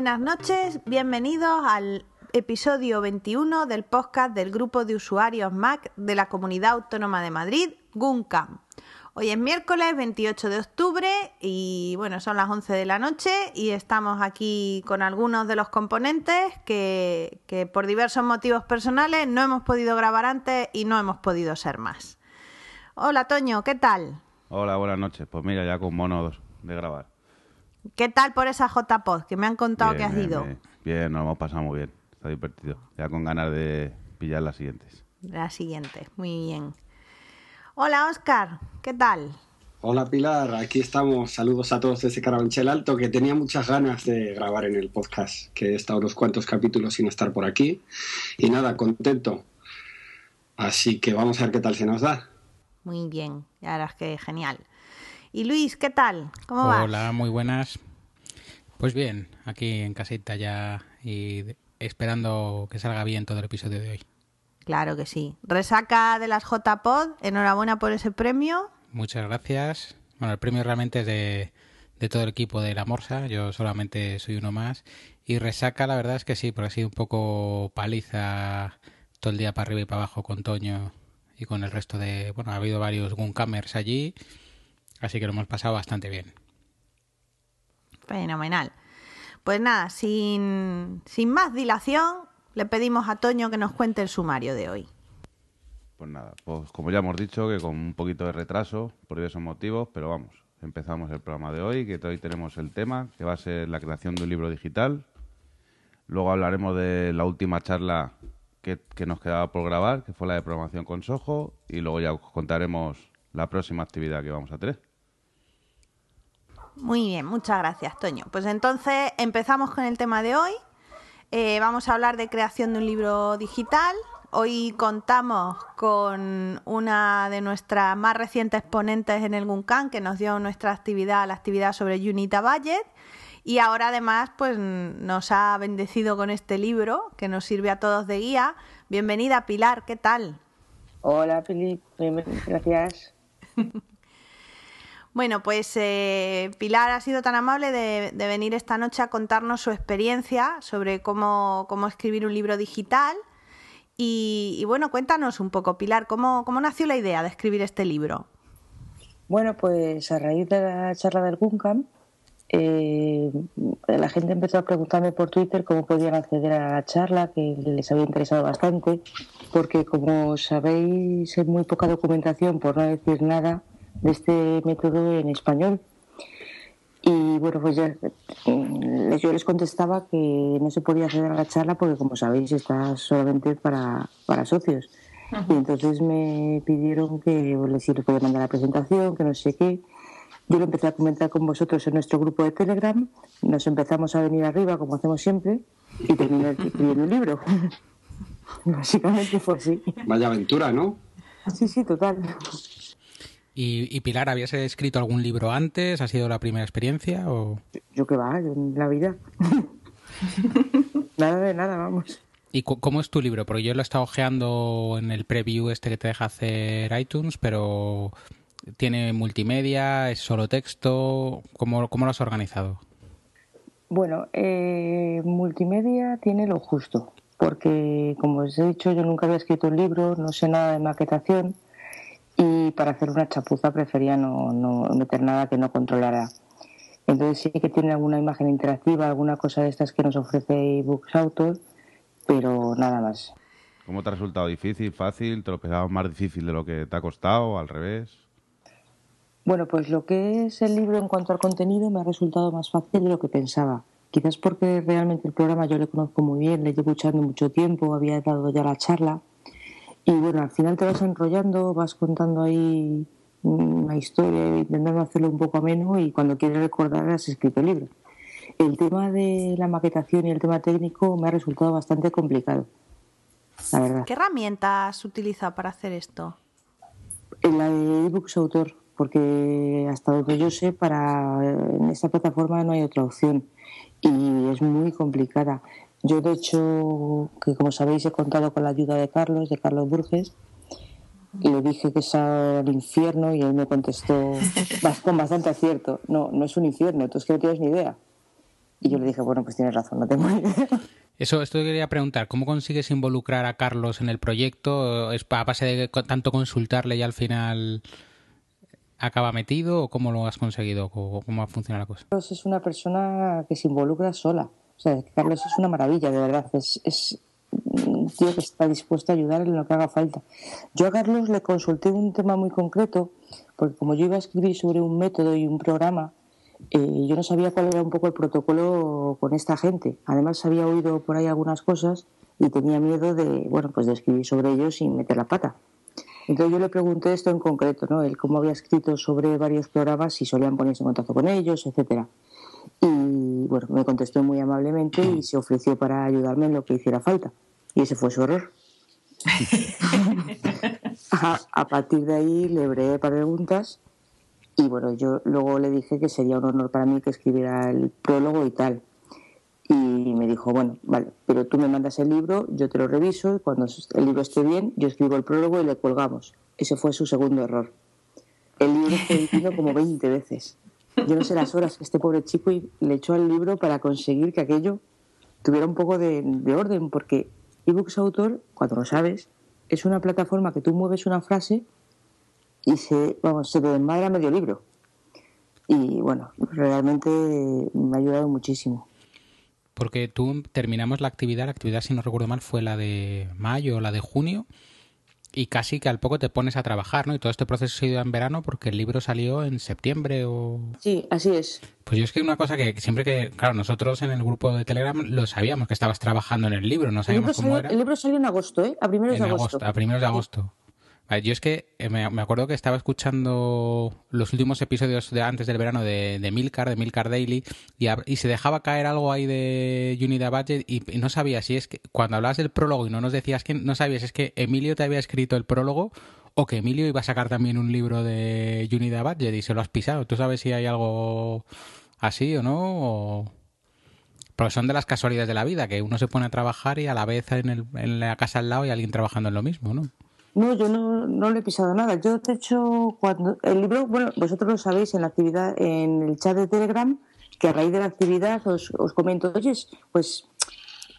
buenas noches, bienvenidos al episodio 21 del podcast del grupo de usuarios Mac de la Comunidad Autónoma de Madrid, GUNCAM. Hoy es miércoles 28 de octubre y bueno, son las 11 de la noche y estamos aquí con algunos de los componentes que, que por diversos motivos personales no hemos podido grabar antes y no hemos podido ser más. Hola Toño, ¿qué tal? Hola, buenas noches. Pues mira, ya con mono de grabar. ¿Qué tal por esa JPod que me han contado que has bien, ido? Bien, bien, nos hemos pasado muy bien. Está divertido. Ya con ganas de pillar las siguientes. La siguiente, muy bien. Hola Oscar, ¿qué tal? Hola Pilar, aquí estamos. Saludos a todos desde Carabanchel Alto, que tenía muchas ganas de grabar en el podcast, que he estado unos cuantos capítulos sin estar por aquí. Y nada, contento. Así que vamos a ver qué tal se nos da. Muy bien, ya verás que genial. Y Luis, ¿qué tal? ¿Cómo vas? Hola, muy buenas. Pues bien, aquí en casita ya y esperando que salga bien todo el episodio de hoy. Claro que sí. Resaca de las JPod, enhorabuena por ese premio. Muchas gracias. Bueno, el premio realmente es de, de todo el equipo de la Morsa, yo solamente soy uno más. Y resaca, la verdad es que sí, porque ha sido un poco paliza todo el día para arriba y para abajo con Toño y con el resto de... Bueno, ha habido varios Guncamers allí, así que lo hemos pasado bastante bien. Fenomenal. Pues nada, sin, sin más dilación, le pedimos a Toño que nos cuente el sumario de hoy. Pues nada, pues como ya hemos dicho, que con un poquito de retraso, por diversos motivos, pero vamos, empezamos el programa de hoy, que hoy tenemos el tema, que va a ser la creación de un libro digital. Luego hablaremos de la última charla que, que nos quedaba por grabar, que fue la de programación con Soho, y luego ya os contaremos la próxima actividad que vamos a tener. Muy bien, muchas gracias, Toño. Pues entonces empezamos con el tema de hoy. Eh, vamos a hablar de creación de un libro digital. Hoy contamos con una de nuestras más recientes ponentes en el GUNCAN que nos dio nuestra actividad, la actividad sobre Unita Budget. Y ahora además pues nos ha bendecido con este libro que nos sirve a todos de guía. Bienvenida Pilar, ¿qué tal? Hola Filipe, gracias. Bueno, pues eh, Pilar ha sido tan amable de, venir esta noche a contarnos su experiencia sobre cómo, cómo escribir un libro digital. Y, y, bueno, cuéntanos un poco, Pilar, ¿cómo, ¿cómo nació la idea de escribir este libro? Bueno, pues a raíz de la charla del GUNCAM, eh, la gente empezó a preguntarme por Twitter cómo podían acceder a la charla, que les había interesado bastante, porque como sabéis hay muy poca documentación, por no decir nada, de este método en español. Y bueno, pues ya yo les contestaba que no se podía acceder a la charla porque, como sabéis, está solamente para, para socios. Y entonces me pidieron que les podía mandar la presentación, que no sé qué. Yo lo empecé a comentar con vosotros en nuestro grupo de Telegram. Nos empezamos a venir arriba, como hacemos siempre, y terminé escribiendo un libro. Básicamente fue así. Vaya aventura, ¿no? Sí, sí, total. ¿Y, ¿Y, Pilar, habías escrito algún libro antes? ¿Ha sido la primera experiencia? O... Yo que va, en la vida. nada de nada, vamos. ¿Y cómo es tu libro? Porque yo lo he estado ojeando en el preview este que te deja hacer iTunes, pero tiene multimedia, es solo texto. ¿Cómo, cómo lo has organizado? Bueno, eh, multimedia tiene lo justo, porque como os he dicho, yo nunca había escrito un libro, no sé nada de maquetación y para hacer una chapuza prefería no, no, meter nada que no controlara. Entonces sí que tiene alguna imagen interactiva, alguna cosa de estas que nos ofrece eBooks Author, pero nada más. ¿Cómo te ha resultado? ¿Difícil, fácil? ¿Te lo pensabas más difícil de lo que te ha costado? ¿Al revés? Bueno, pues lo que es el libro en cuanto al contenido me ha resultado más fácil de lo que pensaba. Quizás porque realmente el programa yo le conozco muy bien, le llevo escuchando mucho tiempo, había dado ya la charla y bueno, al final te vas enrollando, vas contando ahí una historia, intentando hacerlo un poco ameno y cuando quieres recordar has escrito el libro. El tema de la maquetación y el tema técnico me ha resultado bastante complicado, la verdad. ¿Qué herramientas utiliza para hacer esto? La de eBooks Autor, porque hasta donde yo sé, para en esta plataforma no hay otra opción y es muy complicada. Yo, de hecho, que como sabéis, he contado con la ayuda de Carlos, de Carlos Burges, y le dije que es al infierno y él me contestó con bastante acierto. No, no es un infierno, tú es que no tienes ni idea. Y yo le dije, bueno, pues tienes razón, no tengo idea. Eso, esto quería preguntar, ¿cómo consigues involucrar a Carlos en el proyecto? ¿Es a base de tanto consultarle y al final acaba metido o cómo lo has conseguido? ¿Cómo, cómo funciona la cosa? Carlos es una persona que se involucra sola. O sea, Carlos es una maravilla, de verdad. Es, es un tío que está dispuesto a ayudar en lo que haga falta. Yo a Carlos le consulté un tema muy concreto, porque como yo iba a escribir sobre un método y un programa, eh, yo no sabía cuál era un poco el protocolo con esta gente. Además había oído por ahí algunas cosas y tenía miedo de, bueno, pues de escribir sobre ellos sin meter la pata. Entonces yo le pregunté esto en concreto, ¿no? Él cómo había escrito sobre varios programas, si solían ponerse en contacto con ellos, etcétera. Y bueno, me contestó muy amablemente y se ofreció para ayudarme en lo que hiciera falta. Y ese fue su error. a, a partir de ahí le para preguntas y bueno, yo luego le dije que sería un honor para mí que escribiera el prólogo y tal. Y me dijo, bueno, vale, pero tú me mandas el libro, yo te lo reviso y cuando el libro esté bien, yo escribo el prólogo y le colgamos. Ese fue su segundo error. El libro fue editado como 20 veces. Yo no sé las horas que este pobre chico le echó al libro para conseguir que aquello tuviera un poco de, de orden, porque eBooks Autor, cuando lo sabes, es una plataforma que tú mueves una frase y se, vamos, se te desmadra medio libro. Y bueno, realmente me ha ayudado muchísimo. Porque tú terminamos la actividad, la actividad si no recuerdo mal fue la de mayo o la de junio, y casi que al poco te pones a trabajar, ¿no? Y todo este proceso se ha ido en verano porque el libro salió en septiembre o... Sí, así es. Pues yo es que una cosa que siempre que, claro, nosotros en el grupo de Telegram lo sabíamos que estabas trabajando en el libro, no sabíamos cómo salió, era. El libro salió en agosto, ¿eh? A primeros en de agosto. A primeros de agosto. Yo es que eh, me, acuerdo que estaba escuchando los últimos episodios de antes del verano de, de Milcar, de Milcar Daily, y, y, se dejaba caer algo ahí de Unida Budget y, no sabía si es que cuando hablabas del prólogo y no nos decías que no sabías es que Emilio te había escrito el prólogo o que Emilio iba a sacar también un libro de Unida Budget y se lo has pisado. ¿Tú sabes si hay algo así o no? O... Porque son de las casualidades de la vida, que uno se pone a trabajar y a la vez en, el, en la casa al lado hay alguien trabajando en lo mismo, ¿no? No, yo no, no le he pisado nada. Yo, de hecho, cuando el libro, bueno, vosotros lo sabéis en la actividad, en el chat de Telegram, que a raíz de la actividad os, os comento, oye, pues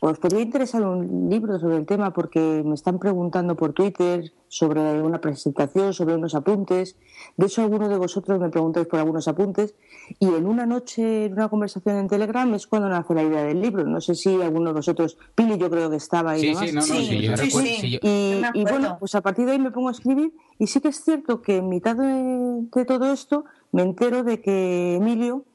os podría interesar un libro sobre el tema porque me están preguntando por Twitter sobre una presentación, sobre unos apuntes. De hecho, alguno de vosotros me preguntáis por algunos apuntes. Y en una noche, en una conversación en Telegram, es cuando nace la idea del libro. No sé si alguno de vosotros, Pili, yo creo que estaba ahí. Sí, demás. sí, no, no, sí, yo sí, recuerdo. sí. sí, yo- Y, bueno, pues a partir de ahí me pongo a escribir y sí que es cierto que en mitad de, de todo esto me entero de que Emilio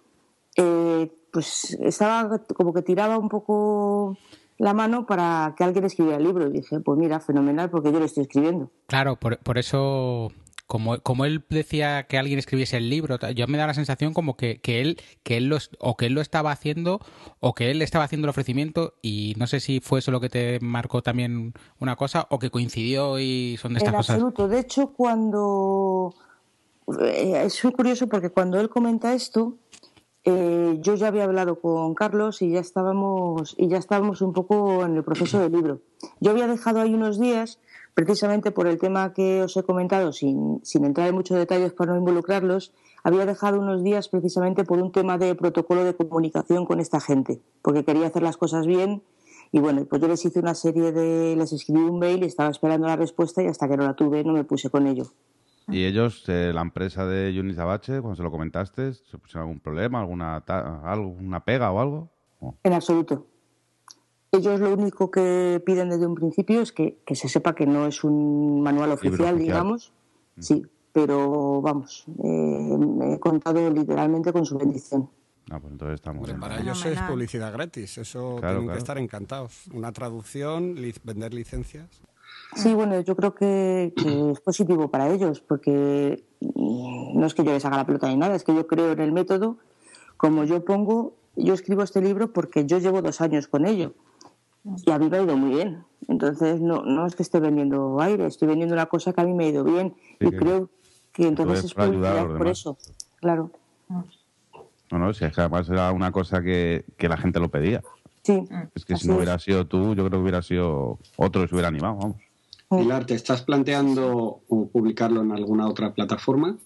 eh, pues estaba como que tiraba un poco la mano para que alguien escribiera el libro y dije, pues mira, fenomenal porque yo lo estoy escribiendo. Claro, por, por eso, como, como él decía que alguien escribiese el libro, yo me da la sensación como que, que él, que él lo, es- o que él lo estaba haciendo, o que él estaba haciendo el ofrecimiento, y no sé si fue eso lo que te marcó también una cosa, o que coincidió y son de estas en cosas. absoluto. De hecho, cuando... eh, es muy curioso porque cuando él comenta esto, eh, yo ya había hablado con Carlos y ya estábamos y ya estábamos un poco en el proceso del libro. Yo había dejado ahí unos días, precisamente por el tema que os he comentado, sin, sin entrar en muchos detalles para no involucrarlos, había dejado unos días precisamente por un tema de protocolo de comunicación con esta gente, porque quería hacer las cosas bien y bueno, pues yo les hice una serie de, les escribí un mail y estaba esperando la respuesta y hasta que no la tuve no me puse con ello. Y ellos, eh, la empresa de Yunis Abache, cuando se lo comentaste, ¿se pusieron algún problema, alguna, ta- algo, una pega o algo? ¿O? En absoluto. Ellos lo único que piden desde un principio es que, que se sepa que no es un manual oficial, oficial. digamos. Sí, pero vamos, eh, me he contado literalmente con su bendición. Ah, pues entonces estamos Hombre, bien. para ellos es publicidad gratis, eso Claro, tienen claro. que estar encantados. Una traducción, li- vender licencias. Sí, bueno, yo creo que, que es positivo para ellos, porque mm, no es que yo les haga la pelota ni nada, es que yo creo en el método. Como yo pongo, yo escribo este libro porque yo llevo dos años con ello y a mí me ha ido muy bien. Entonces, no, no es que esté vendiendo aire, estoy vendiendo una cosa que a mí me ha ido bien Sí, y que- creo que entonces es publicidad por eso. Claro, No, no, si es que además era una cosa que, que la gente lo pedía. sí. Es que si no es. hubiera sido tú, yo creo que hubiera sido otro que se hubiera animado, vamos. Pilar, ¿te estás planteando uh, publicarlo en alguna otra plataforma?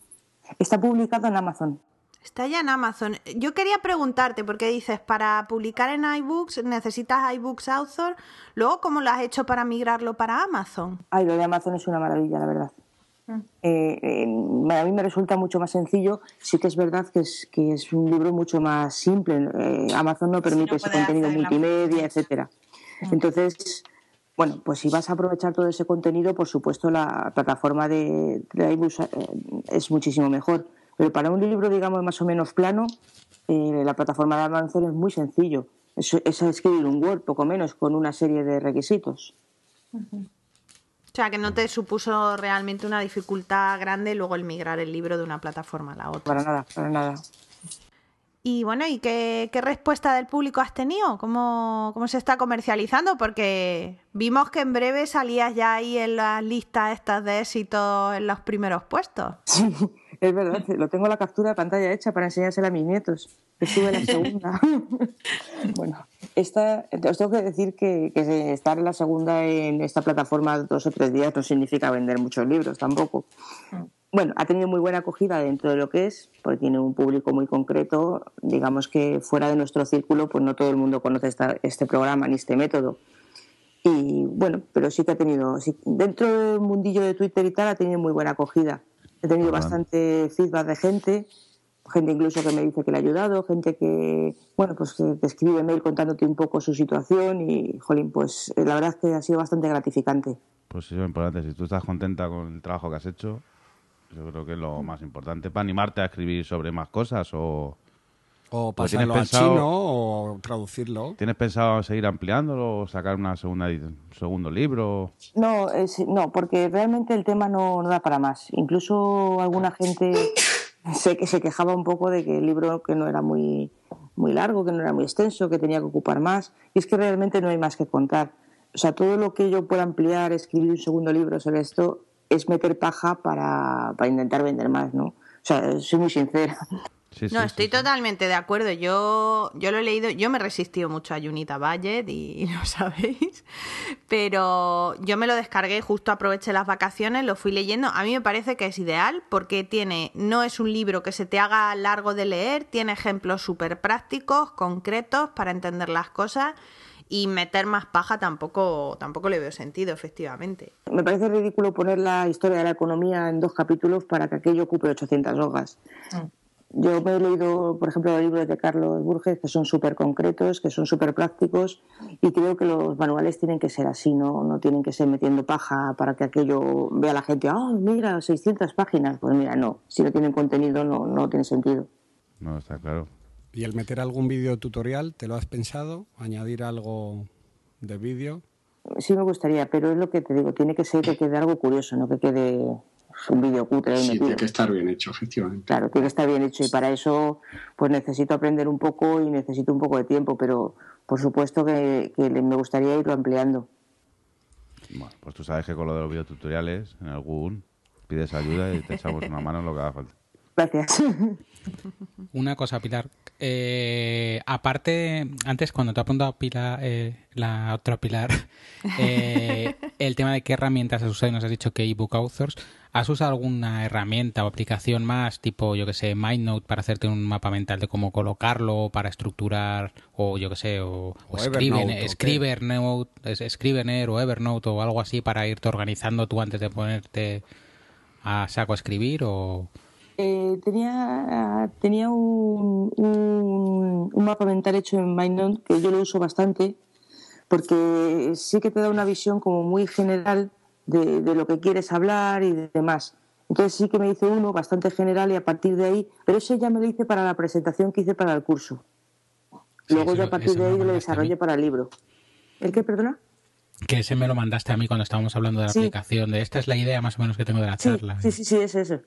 Está publicado en Amazon. Está ya en Amazon. Yo quería preguntarte, porque dices, para publicar en iBooks necesitas iBooks Author. Luego, ¿cómo lo has hecho para migrarlo para Amazon? Ay, lo de Amazon es una maravilla, la verdad. Eh, eh, a mí me resulta mucho más sencillo. Sí que es verdad que es, que es un libro mucho más simple. Eh, Amazon no permite ese contenido multimedia, etcétera. Entonces, bueno, pues si vas a aprovechar todo ese contenido, por supuesto la plataforma de, de iBooks eh, es muchísimo mejor. Pero para un libro, digamos, más o menos plano, eh, la plataforma de Amazon es muy sencillo. Es, es escribir un Word, poco menos, con una serie de requisitos. O sea, que no te supuso realmente una dificultad grande luego el migrar el libro de una plataforma a la otra. Para nada, para nada. Y bueno, ¿y qué, qué respuesta del público has tenido? ¿Cómo, ¿Cómo se está comercializando? Porque vimos que en breve salías ya ahí en las listas estas de éxito en los primeros puestos. Sí, es verdad, lo tengo la captura de pantalla hecha para enseñársela a mis nietos. Estuve en la segunda. bueno, esta, os tengo que decir que, que estar en la segunda en esta plataforma dos o tres días no significa vender muchos libros tampoco. Bueno, ha tenido muy buena acogida dentro de lo que es, porque tiene un público muy concreto. Digamos que fuera de nuestro círculo, pues no todo el mundo conoce esta- este programa ni este método. Y bueno, pero sí que ha tenido, sí- dentro del mundillo de Twitter y tal, ha tenido muy buena acogida. He tenido Ajá. bastante feedback de gente, gente incluso que me dice que le ha ayudado, gente que, bueno, pues que te escribe mail contándote un poco su situación y, jolín, pues eh, la verdad es que ha sido bastante gratificante. Pues eso es importante. Si tú estás contenta con el trabajo que has hecho, yo creo que es lo más importante para animarte a escribir sobre más cosas o O pasarlo al pensado- chino o traducirlo. tienes pensado seguir ampliándolo o sacar una segunda un segundo libro. No, es- no, porque realmente el tema no, no da para más. Incluso alguna gente se, que se quejaba un poco de que el libro que no era muy, muy largo, que no era muy extenso, que tenía que ocupar más. Y es que realmente no hay más que contar. O sea, todo lo que yo pueda ampliar, escribir un segundo libro sobre esto, es meter paja para, para intentar vender más, ¿no? O sea, soy muy sincera. Sí, No, sí, estoy sí, sí. totalmente de acuerdo. Yo, yo lo he leído, yo me he resistido mucho a Junita Budget y lo sabéis, pero yo me lo descargué justo aproveché las vacaciones, lo fui leyendo. A mí me parece que es ideal porque tiene, no es un libro que se te haga largo de leer, tiene ejemplos súper prácticos, concretos para entender las cosas y meter más paja tampoco, tampoco le veo sentido, efectivamente. Me parece ridículo poner la historia de la economía en dos capítulos para que aquello ocupe 800 hojas. Yo me he leído, por ejemplo, los libros de Carlos Burges, que son súper concretos, que son súper prácticos, y creo que los manuales tienen que ser así, ¿no? no tienen que ser metiendo paja para que aquello vea la gente, ¡ah, mira, 600 páginas! Pues mira, no, si no tienen contenido no, no tiene sentido. No, está claro. ¿Y el meter algún vídeo tutorial, te lo has pensado? ¿Añadir algo de vídeo? Sí me gustaría, pero es lo que te digo, tiene que ser que quede algo curioso, no que quede un vídeo cutre Sí, metido. tiene que estar bien hecho, efectivamente. Claro, tiene que estar bien hecho y para eso pues necesito aprender un poco y necesito un poco de tiempo, pero por supuesto que, que le- me gustaría irlo ampliando. Bueno, pues tú sabes que con lo de los videotutoriales, en algún pides ayuda y te echamos una mano en lo que haga falta. Gracias. Una cosa, Pilar. Eh, aparte, antes cuando te ha preguntado Pilar, eh, la otra Pilar, eh, el tema de qué herramientas has usado y nos has dicho que ebook authors, ¿has usado alguna herramienta o aplicación más, tipo, yo que sé, MindNote para hacerte un mapa mental de cómo colocarlo, para estructurar, o yo que sé, o, o Evernote. Scrivener, Scrivener o Evernote o algo así para irte organizando tú antes de ponerte a saco a escribir o... Eh, tenía tenía un, un, un mapa mental hecho en MindNote que yo lo uso bastante porque sí que te da una visión como muy general de, de lo que quieres hablar y demás. Entonces sí que me hice uno bastante general y a partir de ahí, pero ese ya me lo hice para la presentación que hice para el curso. Sí, Luego yo a partir de ahí lo desarrollé para el libro. ¿El qué, perdona? Que ese me lo mandaste a mí cuando estábamos hablando de la Sí. aplicación, de esta es la idea más o menos que tengo de la Sí, charla. sí, sí, sí, es ese.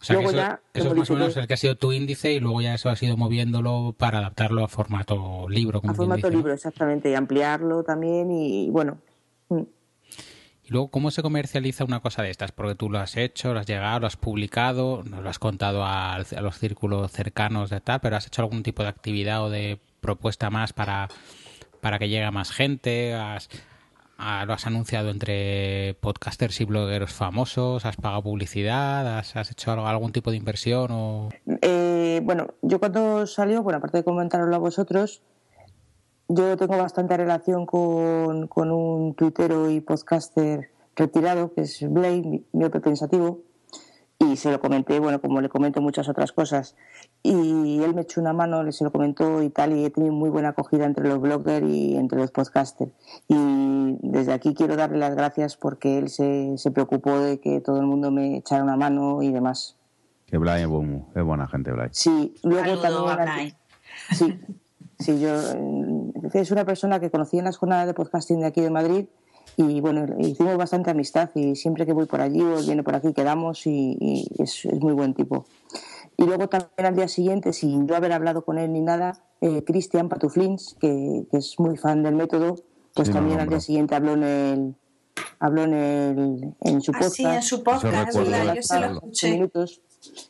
O sea, Luego eso, ya eso lo es más o menos el que ha sido tu índice y luego ya eso ha sido moviéndolo para adaptarlo a formato libro. Como A formato dice, ¿no? libro, exactamente, y ampliarlo también y bueno. mm. Y luego, ¿cómo se comercializa una cosa de estas? Porque tú lo has hecho, lo has llegado, lo has publicado, nos lo has contado a, a los círculos cercanos de tal, pero ¿has hecho algún tipo de actividad o de propuesta más para, para que llegue a más gente? ¿Has, lo has anunciado entre podcasters y blogueros famosos? ¿Has pagado publicidad? ¿Has, hecho algún tipo de inversión? o Eh, bueno, yo cuando salió, bueno, aparte de comentaroslo a vosotros, yo tengo bastante relación con, con un tuitero y podcaster retirado, que es Blake, mi- miope pensativo, y se lo comenté, bueno, como le comento muchas otras cosas, y él me echó una mano, le se lo comentó y tal, y he tenido muy buena acogida entre los bloggers y entre los podcasters. Y desde aquí quiero darle las gracias porque él se, se preocupó de que todo el mundo me echara una mano y demás. Que Blay es, buen- es buena gente, Blay. Sí, luego Saludo a también... Sí, sí, yo eh, es una persona que conocí en las jornadas de podcasting de aquí de Madrid y bueno, hicimos bastante amistad y siempre que voy por allí o viene por aquí quedamos y, y es, es muy buen tipo. Y luego también al día siguiente, sin yo haber hablado con él ni nada, eh, Cristian Patuflins, que, que es muy fan del método, pues Sí, también al día siguiente habló en el habló en, el, en su podcast. Así en su podcast. Yo se lo escuché. minutos.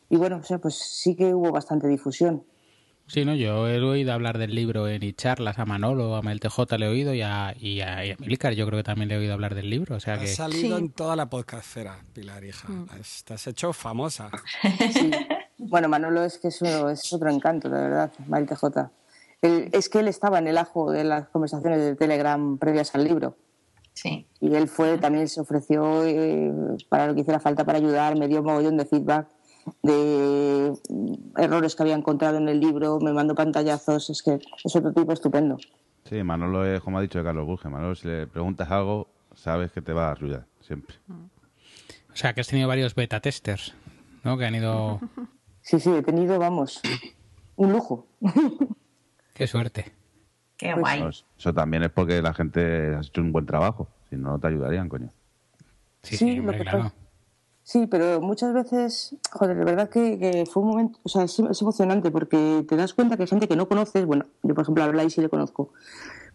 Y bueno, o sea, pues sí que hubo bastante difusión. Sí, no, yo he oído hablar del libro en charlas a Manolo, a Mel TJ le he oído y a, y a, y a Milcar yo creo que también le he oído hablar del libro, o sea que... Has salido Sí. en toda la podcastfera, Pilar, hija. Has- Te has hecho famosa. Bueno, Manolo es que eso es otro encanto, de verdad, Mael TJ. Él- es que él estaba en el ajo de las conversaciones de Telegram previas al libro. Sí. Y él fue, también se ofreció eh, para lo que hiciera falta para ayudar, me dio un mogollón de feedback de errores que había encontrado en el libro, me mandó pantallazos, es que es otro tipo estupendo. Sí, Manolo es, como ha dicho Carlos Burge, Manolo, si le preguntas algo, sabes que te va a ayudar, siempre. O sea que has tenido varios beta testers, ¿no? Que han ido... Sí, sí, he tenido, vamos, un lujo. Qué suerte. Qué Pues guay. Eso también es porque la gente ha hecho un buen trabajo, si no, no te ayudarían, coño. Sí, Sí, sí, lo hombre, que claro. Sí, pero muchas veces, joder, de verdad que, que fue un momento, o sea, es, es emocionante porque te das cuenta que hay gente que no conoces, bueno, yo por ejemplo a Blay sí le conozco,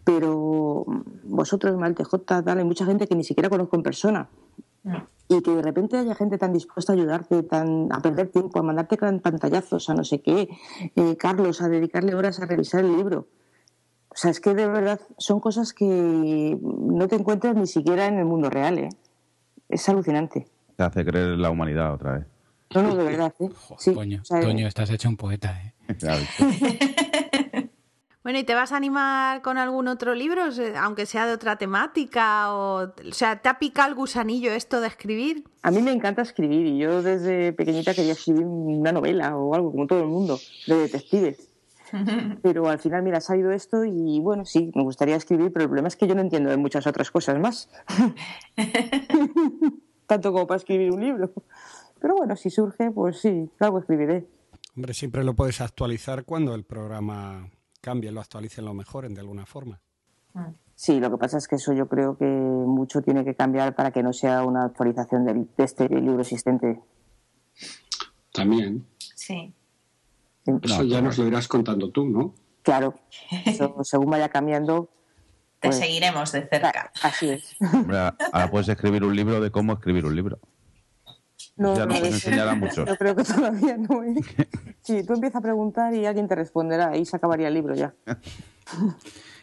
pero vosotros, Mal TJ, tal, hay mucha gente que ni siquiera conozco en persona. Y que de repente haya gente tan dispuesta a ayudarte, tan, a perder tiempo, a mandarte pantallazos, a no sé qué, eh, Carlos, a dedicarle horas a revisar el libro. O sea, es que de verdad son cosas que no te encuentras ni siquiera en el mundo real, ¿eh? Es alucinante. Te hace creer en la humanidad otra vez. No, no, de verdad, ¿eh? Jo, Sí, Toño, o sea, Toño, estás hecho un poeta, ¿eh? Bueno, ¿y te vas a animar con algún otro libro, aunque sea de otra temática? O, o sea, ¿te ha picado el gusanillo esto de escribir? A mí me encanta escribir y yo desde pequeñita quería escribir una novela o algo, como todo el mundo, de detectives. Pero al final, mira, ha salido esto y bueno, sí, me gustaría escribir, pero el problema es que yo no entiendo de muchas otras cosas más. Tanto como para escribir un libro. Pero bueno, si surge, pues sí, algo escribiré. Hombre, siempre lo puedes actualizar cuando el programa cambie, lo actualicen, lo mejoren de alguna forma. Sí, lo que pasa es que eso yo creo que mucho tiene que cambiar para que no sea una actualización del, de este libro existente. También. Sí. Eso ya nos lo irás contando tú, ¿no? Claro, eso, según vaya cambiando, Te Pues- seguiremos de cerca. así es. Hombre, ahora puedes escribir un libro de cómo escribir un libro. No, Ya no, nos eso- enseñará mucho. Yo creo que todavía no. ¿eh? Sí, tú empiezas a preguntar y alguien te responderá y se acabaría el libro ya.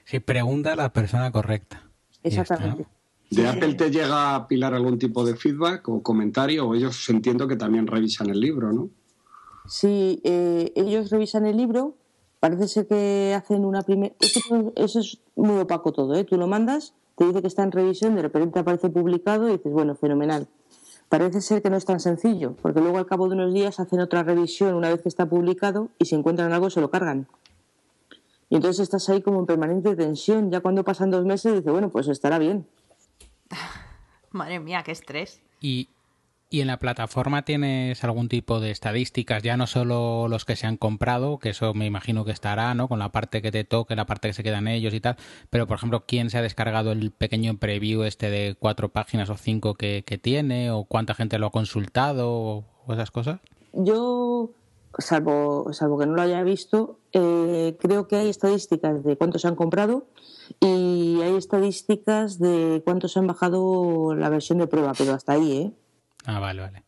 Si pregunta a la persona correcta. Exactamente. ¿De Apple te llega a pilar algún tipo de feedback o comentario? O ellos entiendo que también revisan el libro, ¿no? Si eh, ellos revisan el libro, parece ser que hacen una primera... Eso es muy opaco todo, ¿eh? Tú lo mandas, te dice que está en revisión, de repente aparece publicado y dices, bueno, fenomenal. Parece ser que no es tan sencillo, porque luego al cabo de unos días hacen otra revisión una vez que está publicado y si encuentran algo se lo cargan. Y entonces estás ahí como en permanente tensión. Ya cuando pasan dos meses dices, bueno, pues estará bien. Madre mía, qué estrés. Y, y en la plataforma tienes algún tipo de estadísticas, ya no solo los que se han comprado, que eso me imagino que estará, ¿no? Con la parte que te toque, la parte que se quedan ellos y tal. Pero, por ejemplo, ¿quién se ha descargado el pequeño preview este de cuatro páginas o cinco que, tiene? ¿O cuánta gente lo ha consultado? ¿O, o esas cosas? Yo, salvo, salvo que no lo haya visto, eh, creo que hay estadísticas de cuántos se han comprado y hay estadísticas de cuántos han bajado la versión de prueba, pero hasta ahí, ¿eh? Ah, vale, vale.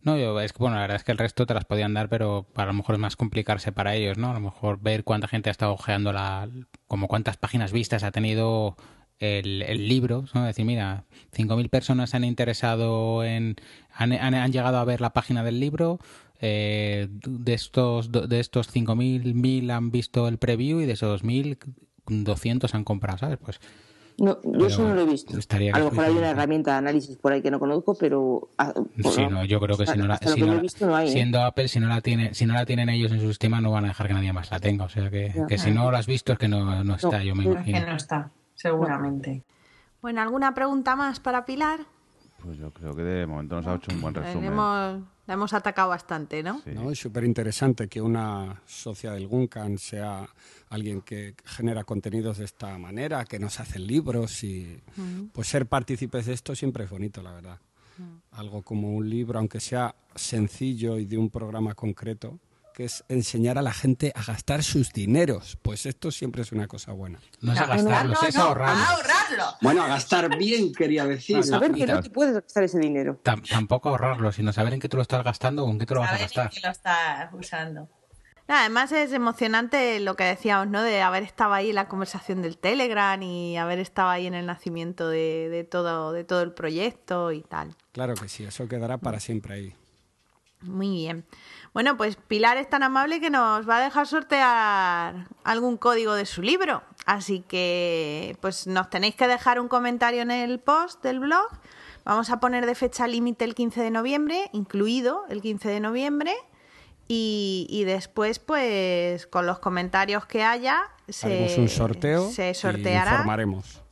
No, yo, es que, bueno, la verdad es que el resto te las podían dar, pero a lo mejor es más complicarse para ellos, ¿no? A lo mejor ver cuánta gente ha estado ojeando la, como cuántas páginas vistas ha tenido el, el libro, ¿no? decir, mira, 5.000 personas han interesado en, han, han, han llegado a ver la página del libro, eh, de estos de estos 5.000, 1.000 han visto el preview y de esos 1.000, 200 han comprado, ¿sabes? Pues No, yo Pero eso no lo he visto. estaría A lo mejor hay una herramienta de análisis por ahí que no conozco, pero por- Sí, no, yo creo que si no la, hasta lo si que no no he la- visto no hay. ¿eh? siendo Apple, si no la tiene, si no la tienen ellos en su sistema, no van a dejar que nadie más la tenga. O sea que, que si no la has visto es que no, no está, yo me No, Es que imagino. no está, seguramente. Bueno, ¿alguna pregunta más para Pilar? Pues yo creo que de momento nos ha hecho un buen resumen. hemos, la hemos atacado bastante, ¿no? Sí. ¿no? Es súper interesante que una socia del Guncan sea alguien que genera contenidos de esta manera, que nos hacen libros y pues ser partícipes de esto siempre es bonito, la verdad. Algo como un libro, aunque sea sencillo y de un programa concreto, que es enseñar a la gente a gastar sus dineros. Pues esto siempre es una cosa buena. No es a gastarlos, no, es no, ahorrarlos. a ahorrarlo. Bueno, a gastar bien, quería decir. No, Saber que no te puedes gastar ese dinero. Tam- tampoco ahorrarlos, sino saber en qué te lo estás gastando o en qué te lo vas a Saber en gastar. qué lo estás usando. Además es emocionante lo que decíamos, ¿no? De haber estado ahí en la conversación del Telegram y haber estado ahí en el nacimiento de, de todo, de todo el proyecto y tal. Claro que sí, eso quedará para siempre ahí. Muy bien. Bueno, pues Pilar es tan amable que nos va a dejar sortear algún código de su libro. Así que, pues nos tenéis que dejar un comentario en el post del blog. Vamos a poner de fecha límite el 15 de noviembre, incluido el 15 de noviembre. Y, y después, pues, con los comentarios que haya, se, Haremos un sorteo se y sorteará informaremos.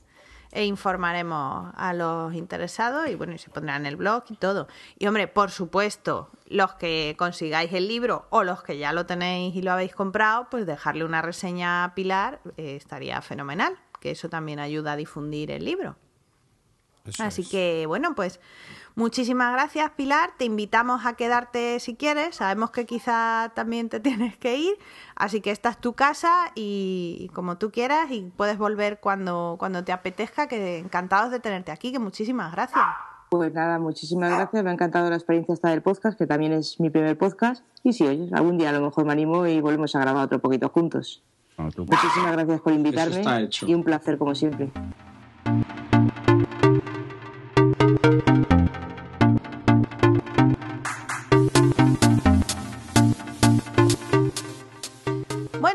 E informaremos a los interesados y bueno, y se pondrá en el blog y todo. Y hombre, por supuesto, los que consigáis el libro o los que ya lo tenéis y lo habéis comprado, pues dejarle una reseña a Pilar eh, estaría fenomenal, que eso también ayuda a difundir el libro. Eso Así es. que bueno, pues muchísimas gracias Pilar, te invitamos a quedarte si quieres, sabemos que quizá también te tienes que ir, así que esta es tu casa y, como tú quieras y puedes volver cuando, cuando te apetezca, que encantados de tenerte aquí, que muchísimas gracias. Pues nada, muchísimas gracias. Me ha encantado la experiencia esta del podcast, que también es mi primer podcast. Y sí, oye, algún día a lo mejor me animo y volvemos a grabar otro poquito juntos. Bueno, tú- Muchísimas gracias por invitarme está hecho. y un placer como siempre.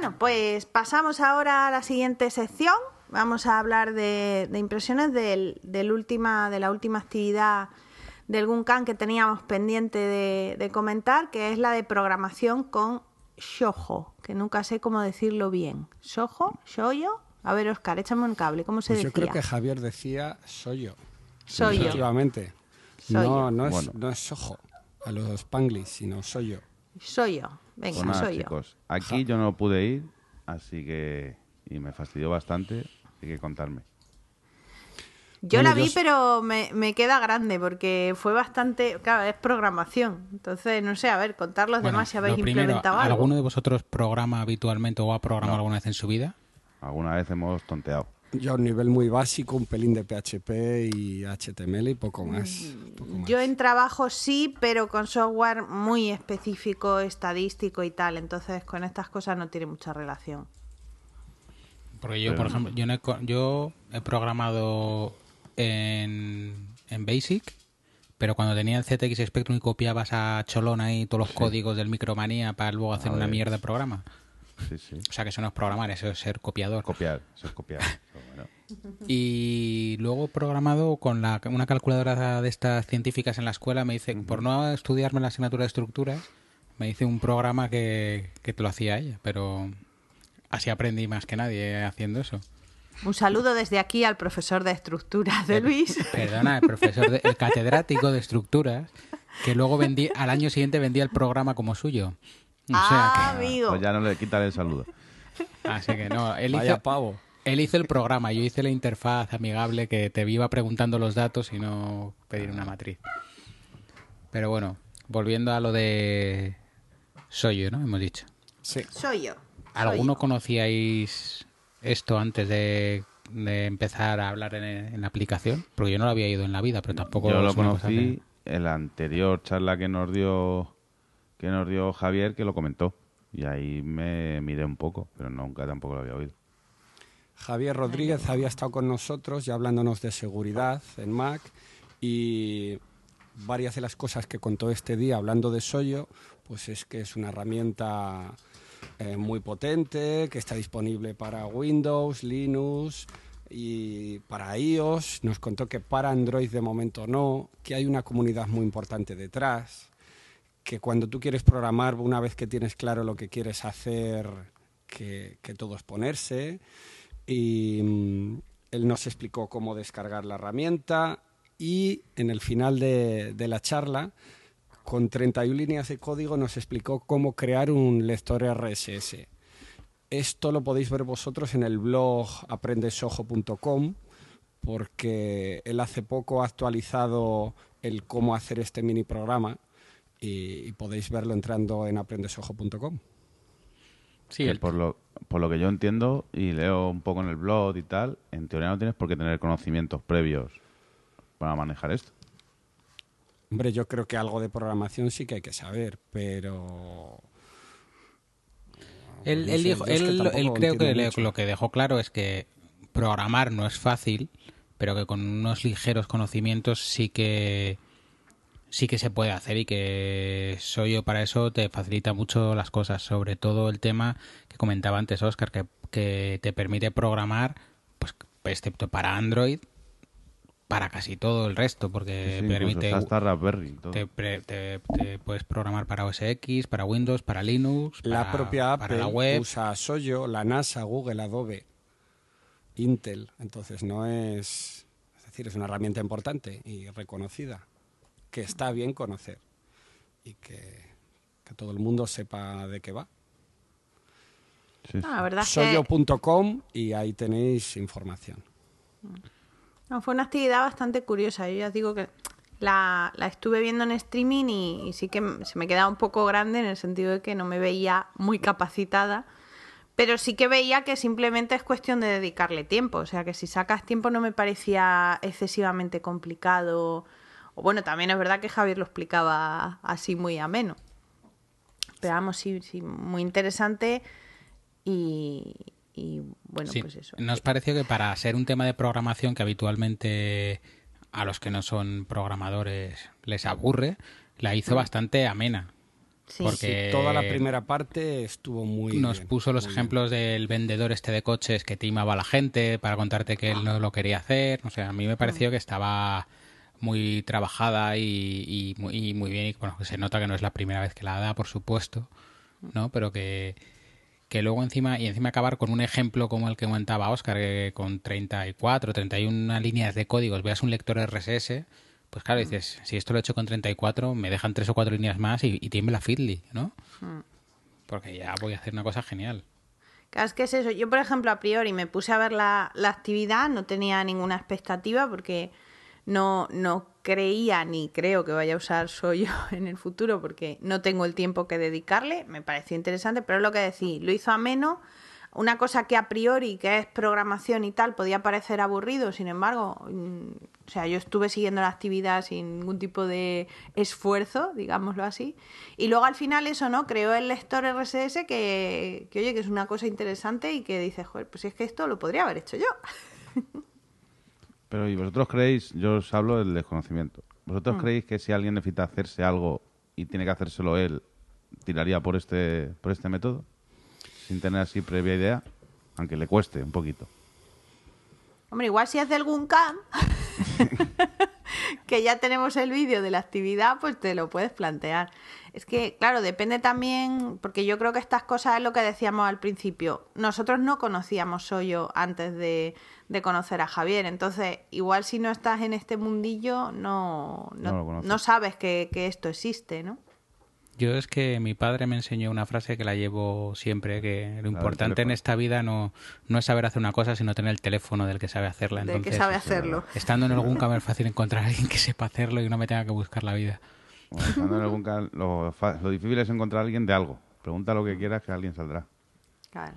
Bueno, pues pasamos ahora a la siguiente sección. Vamos a hablar de, de impresiones del, del última, de la última actividad del Guncan que teníamos pendiente de, de comentar, que es la de programación con Shojo, que nunca sé cómo decirlo bien. ¿Shojo? ¿Shoyo? A ver, Oscar, échame un cable, ¿cómo se Pues yo decía? creo que Javier decía soy yo. Soy yo. Efectivamente. Soy no, yo. no es, Bueno. no es ojo a los Spanglish, sino soy yo. Soy yo. Venga, Pues nada, soy yo. aquí yo no pude ir, así que... Y me fastidió bastante, así que contarme. Yo Bueno, la vi, yo- pero me, me queda grande porque fue bastante. Claro, es programación. Entonces, no sé, a ver, contar los Bueno, demás si habéis lo primero, implementado algo. ¿alguno de vosotros programa habitualmente o ha programado alguna vez en su vida? Alguna vez hemos tonteado. Yo a un nivel muy básico, un pelín de PHP y HTML y poco más. poco más. Yo en trabajo sí, pero con software muy específico, estadístico y tal. Entonces, con estas cosas no tiene mucha relación. Porque yo, por ejemplo, yo, no he, co- yo he programado en, en Basic, pero cuando tenía el ZX Spectrum y copiabas a Cholón ahí todos los códigos del Micromanía para luego hacer A una ver. mierda de programa. Sí, sí. O sea que eso no es programar, eso es ser copiador. Copiar, eso es copiar. Pero bueno. Y luego programado con la, una calculadora de estas científicas en la escuela, me dice, por no estudiarme la asignatura de estructuras, me dice un programa que, que te lo hacía ella, pero así aprendí más que nadie haciendo eso. Un saludo desde aquí al profesor de estructuras de Luis. Perdona, el profesor, de- el catedrático de estructuras, que luego vendí, al año siguiente vendía el programa como suyo. O sea ah, que, amigo. Pues ya no le quitan el saludo. así que no, él Vaya hizo, pavo. él hizo el programa, yo hice la interfaz amigable que te iba preguntando los datos y no pedir una matriz. Pero bueno, volviendo a lo de Soyo, ¿no? Hemos dicho. Sí. Soy yo. ¿Alguno Soy yo. conocíais esto antes de, de empezar a hablar en, en la aplicación? Porque yo no lo había ido en la vida, pero tampoco Yo lo conocí en la anterior charla que nos dio que nos dio Javier, que lo comentó. Y ahí me miré un poco, pero nunca tampoco lo había oído. Javier Rodríguez había estado con nosotros ya hablándonos de seguridad en Mac y varias de las cosas que contó este día hablando de Soyo, pues es que es una herramienta eh, muy potente, que está disponible para Windows, Linux y para iOS. Nos contó que para Android de momento no, que hay una comunidad muy importante detrás, que cuando tú quieres programar, una vez que tienes claro lo que quieres hacer, que, todo es ponerse. Y mm, él nos explicó cómo descargar la herramienta y en el final de, de la charla, con 31 líneas de código, nos explicó cómo crear un lector RSS. Esto lo podéis ver vosotros en el blog aprendesojo.com porque él hace poco ha actualizado el cómo hacer este mini programa y, y podéis verlo entrando en aprendesojo.com. Sí, que el- por, lo, por lo que yo entiendo y leo un poco en el blog y tal, en teoría no tienes por qué tener conocimientos previos para manejar esto. Hombre, yo creo que algo de programación sí que hay que saber, pero... Él, No él sé, dijo, yo es que él, él creo que mucho. lo que dejó claro es que programar no es fácil, pero que con unos ligeros conocimientos sí que sí que se puede hacer y que soy yo para eso te facilita mucho las cosas, sobre todo el tema que comentaba antes Oscar, que, que te permite programar, pues excepto para Android, para casi todo el resto, porque Sí, sí, incluso permite hasta Raspberry todo. te, pre- te- te puedes programar para OS X, para Windows, para Linux, La para- propia para Apple la web. usa Soyo, la NASA, Google, Adobe, Intel. Entonces no es... Es decir, es una herramienta importante y reconocida, que está bien conocer y que, que todo el mundo sepa de qué va. Sí, sí. No, que Soyo.com y ahí tenéis información. no, fue una actividad bastante curiosa. Yo ya os digo que la, la estuve viendo en streaming y, y sí que se me quedaba un poco grande en el sentido de que no me veía muy capacitada. Pero sí que veía que simplemente es cuestión de dedicarle tiempo. O sea, que si sacas tiempo no me parecía excesivamente complicado. O bueno, también es verdad que Javier lo explicaba así muy ameno. Pero vamos, sí, sí, muy interesante. Y, y bueno, Sí, pues eso. Nos pareció que para ser un tema de programación que habitualmente a los que no son programadores les aburre, la hizo bastante amena. Sí. porque Sí, toda la primera parte estuvo muy nos bien, puso los ejemplos del vendedor este de coches que timaba a la gente para contarte que él no lo quería hacer. O sea, a mí me pareció que estaba muy trabajada y, y muy, y muy bien. Y bueno, que se nota que no es la primera vez que la da, por supuesto, ¿no? Pero que, que luego encima, y encima acabar con un ejemplo como el que comentaba Oscar, que con 34, 31 líneas de códigos veas un lector RSS, pues claro, dices, si esto lo he hecho con 34, me dejan tres o cuatro líneas más y, y tiembla Feedly, ¿no? Porque ya voy a hacer una cosa genial. Claro, es que es eso. Yo, por ejemplo, a priori me puse a ver la, la actividad, no tenía ninguna expectativa porque no, no creía ni creo que vaya a usar Soyo en el futuro porque no tengo el tiempo que dedicarle. Me pareció interesante, pero es lo que decís, lo hizo ameno. Una cosa que a priori, que es programación y tal, podía parecer aburrido, sin embargo, mm, o sea, yo estuve siguiendo la actividad sin ningún tipo de esfuerzo, digámoslo así. Y luego al final eso, ¿no? Creó el lector RSS que, que, oye, que es una cosa interesante y que dices, joder, pues es que esto lo podría haber hecho yo. Pero ¿y vosotros creéis, yo os hablo del desconocimiento, vosotros Mm. creéis que si alguien necesita hacerse algo y tiene que hacérselo él, tiraría por este, por este método? Sin tener así previa idea, aunque le cueste un poquito. Hombre, igual si es del Guncam, que ya tenemos el vídeo de la actividad, pues te lo puedes plantear. Es que, claro, depende también, porque yo creo que estas cosas es lo que decíamos al principio. Nosotros no conocíamos Soyo antes de, de conocer a Javier, entonces igual si no estás en este mundillo no, no, No sabes que, que esto existe, ¿no? Yo es que mi padre me enseñó una frase que la llevo siempre, que lo importante en esta vida no, no es saber hacer una cosa, sino tener el teléfono del que sabe hacerla. Del que Entonces, sabe hacerlo. Estando en algún camino es fácil encontrar a alguien que sepa hacerlo y no me tenga que buscar la vida. Bueno, estando en algún lo, fa- lo difícil es encontrar a alguien de algo. Pregunta lo que quieras que alguien saldrá. Claro.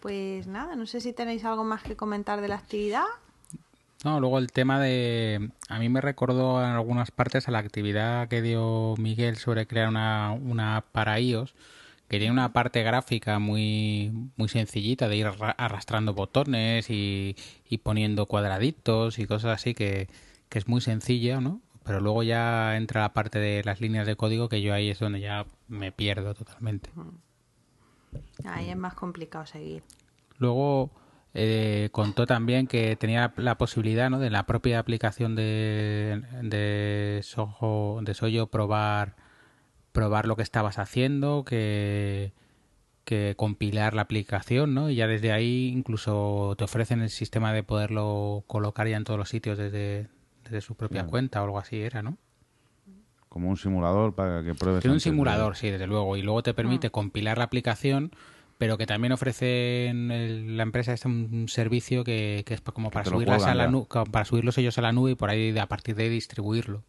Pues nada, no sé si tenéis algo más que comentar de la actividad. No, luego el tema de... A mí me recordó en algunas partes a la actividad que dio Miguel sobre crear una, una app para iOS, que tiene una parte gráfica muy, muy sencillita de ir arrastrando botones y, y poniendo cuadraditos y cosas así que, que es muy sencilla, ¿no? pero luego ya entra la parte de las líneas de código que yo ahí es donde ya me pierdo totalmente. Ahí es más complicado seguir. Luego, eh, contó también que tenía la posibilidad ¿no? de la propia aplicación de, de, Soho, de Soyo probar, probar lo que estabas haciendo, que, que compilar la aplicación, ¿no? Y ya desde ahí incluso te ofrecen el sistema de poderlo colocar ya en todos los sitios desde, desde su propia cuenta o algo así era, ¿no? Como un simulador para que pruebes. Tiene un simulador, sí, desde luego. Y luego te permite ah. compilar la aplicación pero que también ofrecen la empresa este un servicio que, que es como para subirlas a la para subir los a la nube y por ahí a partir de ahí distribuirlo.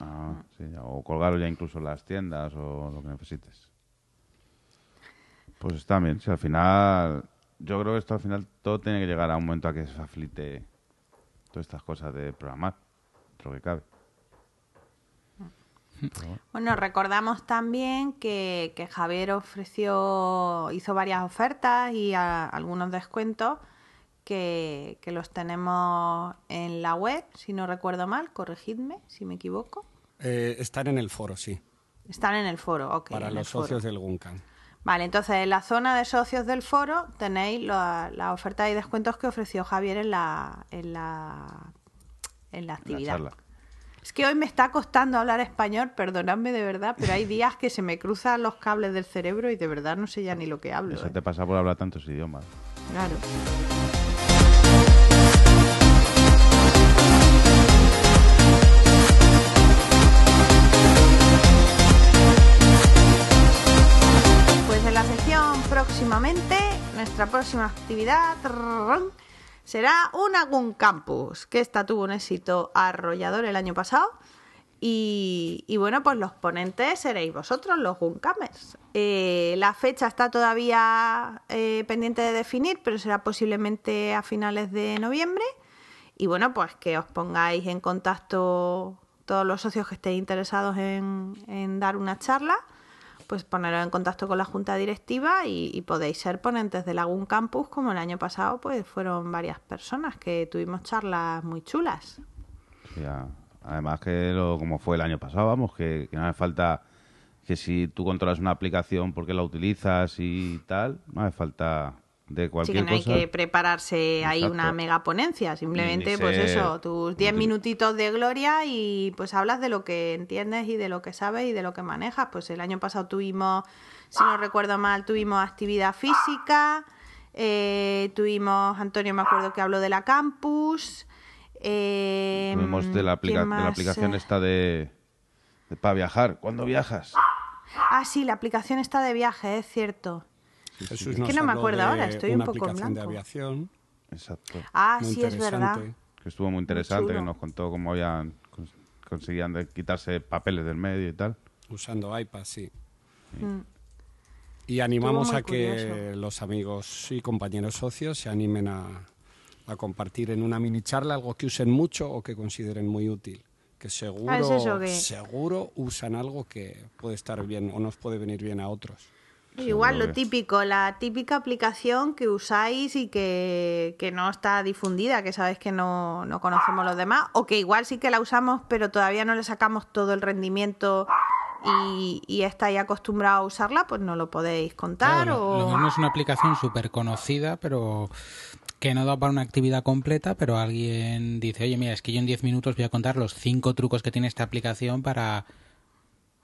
Ah, sí, o colgarlo ya incluso en las tiendas o lo que necesites. Pues está bien, si al final yo creo que esto al final todo tiene que llegar a un momento a que se aflite todas estas cosas de programar, dentro que cabe. Bueno, recordamos también que, Javier ofreció, hizo varias ofertas y a, algunos descuentos que, los tenemos en la web, si no recuerdo mal, corregidme si me equivoco. Eh, están en el foro, sí. Están en el foro, ok. Para los socios del Guncan. Vale, entonces en la zona de socios del foro tenéis las la ofertas y descuentos que ofreció Javier en la, en la, en la actividad. Es que hoy me está costando hablar español, perdonadme de verdad, pero hay días que se me cruzan los cables del cerebro y de verdad no sé ya ni lo que hablo. Eso eh. te pasa por hablar tantos idiomas. Claro. Pues en la sección próximamente, nuestra próxima actividad será Unagun Campus, que esta tuvo un éxito arrollador el año pasado. Y, bueno, pues los ponentes seréis vosotros, los Guncamers. Eh, la fecha está todavía eh, pendiente de definir, pero será posiblemente a finales de noviembre. Y bueno, pues que os pongáis en contacto todos los socios que estéis interesados en dar una charla pues poneros en contacto con la junta directiva y, podéis ser ponentes de Lagoon Campus, como el año pasado, pues fueron varias personas que tuvimos charlas muy chulas. Sí, además que lo, como fue el año pasado, vamos, que, que no hace falta que si tú controlas una aplicación porque la utilizas y tal, no hace falta de Así que cualquier no hay que prepararse ahí una mega ponencia, simplemente pues ser- eso, tus 10 util- minutitos de gloria y pues hablas de lo que entiendes y de lo que sabes y de lo que manejas. Pues el año pasado tuvimos, si no recuerdo mal, tuvimos actividad física, eh, tuvimos, Antonio me acuerdo que habló de la campus. eh, Tuvimos de la, aplica- ¿quién de la aplicación Eh, esta de, de para viajar. ¿Cuándo viajas? Ah, sí, la aplicación está de viaje, es cierto. Jesús que nos no me acuerdo ahora, estoy un poco en aplicación de blanco. aviación. Exacto. Ah, muy sí, es verdad. Que estuvo muy interesante, que nos contó cómo habían cons- conseguían de quitarse papeles del medio y tal. Usando iPad, sí. Mm. Y animamos a que curioso. los amigos y compañeros socios se animen a, a compartir en una mini charla algo que usen mucho o que consideren muy útil. Que seguro, Ah, es eso que- seguro usan algo que puede estar bien o nos puede venir bien a otros. Igual lo que- típico, la típica aplicación que usáis y que, que no está difundida, que sabéis que no, no conocemos los demás, o que igual sí que la usamos, pero todavía no le sacamos todo el rendimiento y, y estáis acostumbrados a usarla, pues no lo podéis contar. Claro, o... lo mismo es una aplicación súper conocida, pero que no da para una actividad completa, pero alguien dice, oye, mira, es que yo en 10 minutos voy a contar los cinco trucos que tiene esta aplicación para,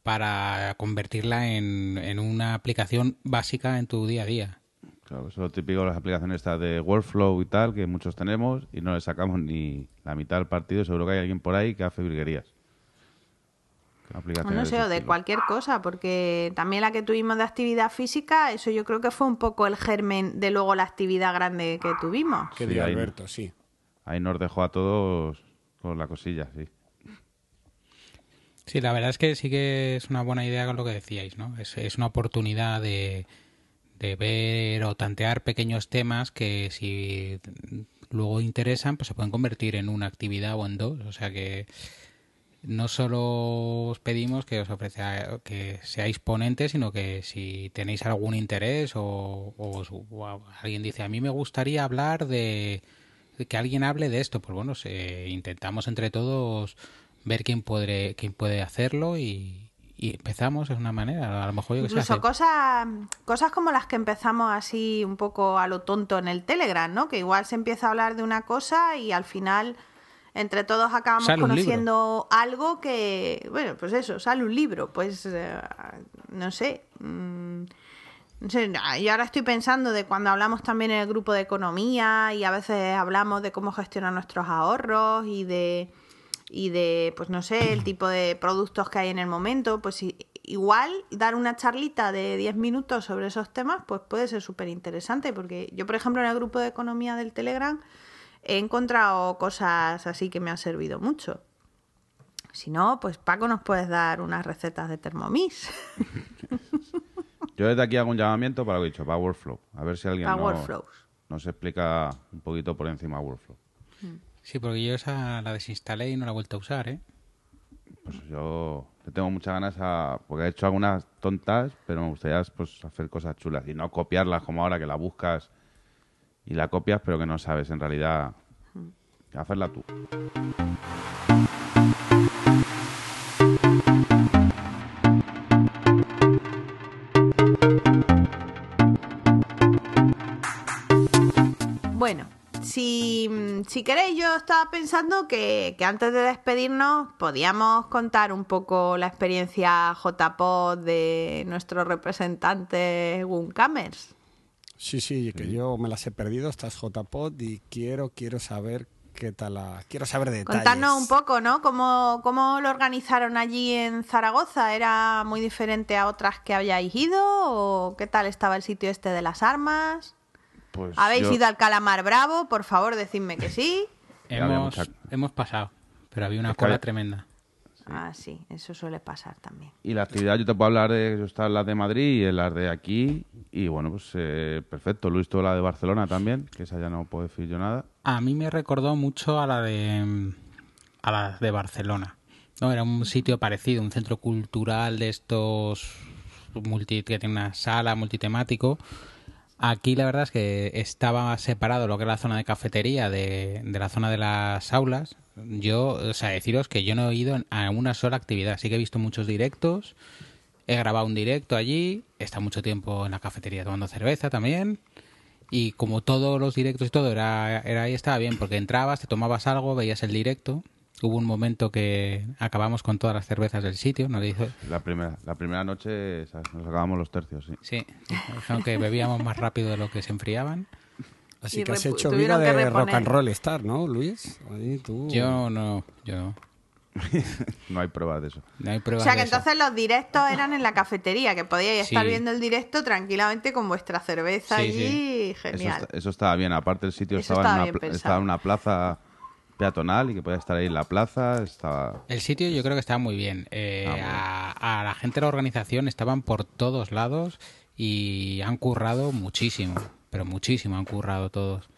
para convertirla en, en una aplicación básica en tu día a día. Claro, eso es lo típico de las aplicaciones estas de workflow y tal, que muchos tenemos y no le sacamos ni la mitad del partido. Seguro que hay alguien por ahí que hace virguerías. No sé, o de estilo. cualquier cosa, porque también la que tuvimos de actividad física, eso yo creo que fue un poco el germen de luego la actividad grande que tuvimos. Que Sí. Alberto, sí. Ahí nos dejó a todos con la cosilla, sí. Sí, la verdad es que sí que es una buena idea con lo que decíais, ¿no? Es, es una oportunidad de, de ver o tantear pequeños temas que si luego interesan, pues se pueden convertir en una actividad o en dos. O sea que no solo os pedimos que os ofrezca que seáis ponentes, sino que si tenéis algún interés o, o alguien dice a mí me gustaría hablar de, de que alguien hable de esto, pues bueno, se- intentamos entre todos ver quién puede quién puede hacerlo y, y empezamos de una manera. A lo mejor yo que Incluso cosas, cosas como las que empezamos así un poco a lo tonto en el Telegram, ¿no? Que igual se empieza a hablar de una cosa y al final entre todos acabamos Sale conociendo algo que, bueno, pues eso, sale un libro, pues eh, no sé. mm, no sé, y ahora estoy pensando de cuando hablamos también en el grupo de economía y a veces hablamos de cómo gestionar nuestros ahorros y de y de, pues no sé, el tipo de productos que hay en el momento, pues igual dar una charlita de 10 minutos sobre esos temas, pues puede ser súper interesante, porque yo, por ejemplo, en el grupo de economía del Telegram he encontrado cosas así que me han servido mucho. Si no, pues Paco nos puedes dar unas recetas de Thermomix. Yo desde aquí hago un llamamiento para lo que he dicho, para Workflow. A ver si alguien Power no- Flows. nos explica un poquito por encima Workflow. Sí, porque yo esa la desinstalé y no la he vuelto a usar, ¿eh? Pues yo tengo muchas ganas. Porque he hecho algunas tontas, pero me gustaría pues, hacer cosas chulas y no copiarlas como ahora que la buscas y la copias, pero que no sabes en realidad hacerla tú. Si, queréis, yo estaba pensando que, que antes de despedirnos podíamos contar un poco la experiencia JPod de nuestro representante Guncamers. Sí, sí, que yo me las he perdido, estas JPod, y quiero, quiero saber qué tal la... Quiero saber detalles. Contarnos un poco, ¿no? ¿Cómo, ¿Cómo lo organizaron allí en Zaragoza? ¿Era muy diferente a otras que habíais ido? ¿O qué tal estaba el sitio este de las armas? Pues ¿Habéis yo- ido al Calamar Bravo? Por favor, decidme que sí. Hemos, mucha- hemos pasado, pero había una Es cola tremenda. Ah, sí, eso suele pasar también. Y la actividad, yo te puedo hablar de en las de Madrid y en las de aquí. Y bueno, pues eh, perfecto. Luis tuvo la de Barcelona también, que esa ya no puedo decir yo nada. A mí me recordó mucho a la de a la de Barcelona. No, era un sitio parecido, un centro cultural de estos multi, que tiene una sala multitemático. Aquí la verdad es que estaba separado lo que es la zona de cafetería de, de la zona de las aulas. Yo, o sea, deciros que yo no he ido a una sola actividad. Sí que he visto muchos directos. He grabado un directo allí. He estado mucho tiempo en la cafetería tomando cerveza también. Y como todos los directos y todo, era, era ahí estaba bien, porque entrabas, te tomabas algo, veías el directo. Hubo un momento que acabamos con todas las cervezas del sitio. Nos hizo, La primera, la primera noche nos acabamos los tercios, sí. sí, dijeron que bebíamos más rápido de lo que se enfriaban. Así Y que has hecho vida de rock reponer. and roll star, ¿no, Luis? Ahí tú... Yo no, yo no. No hay pruebas de eso. No hay O sea que eso. entonces los directos eran en la cafetería, que podíais Sí. estar viendo el directo tranquilamente con vuestra cerveza Sí, allí. Eso, Genial. está- eso estaba bien. Aparte, el sitio en, una, estaba en una plaza peatonal y que podía estar ahí en la plaza. Estaba... El sitio yo creo que estaba muy bien. Eh, Ah, muy bien. a, a la gente de la organización estaban por todos lados y han currado muchísimo, pero muchísimo han currado todos.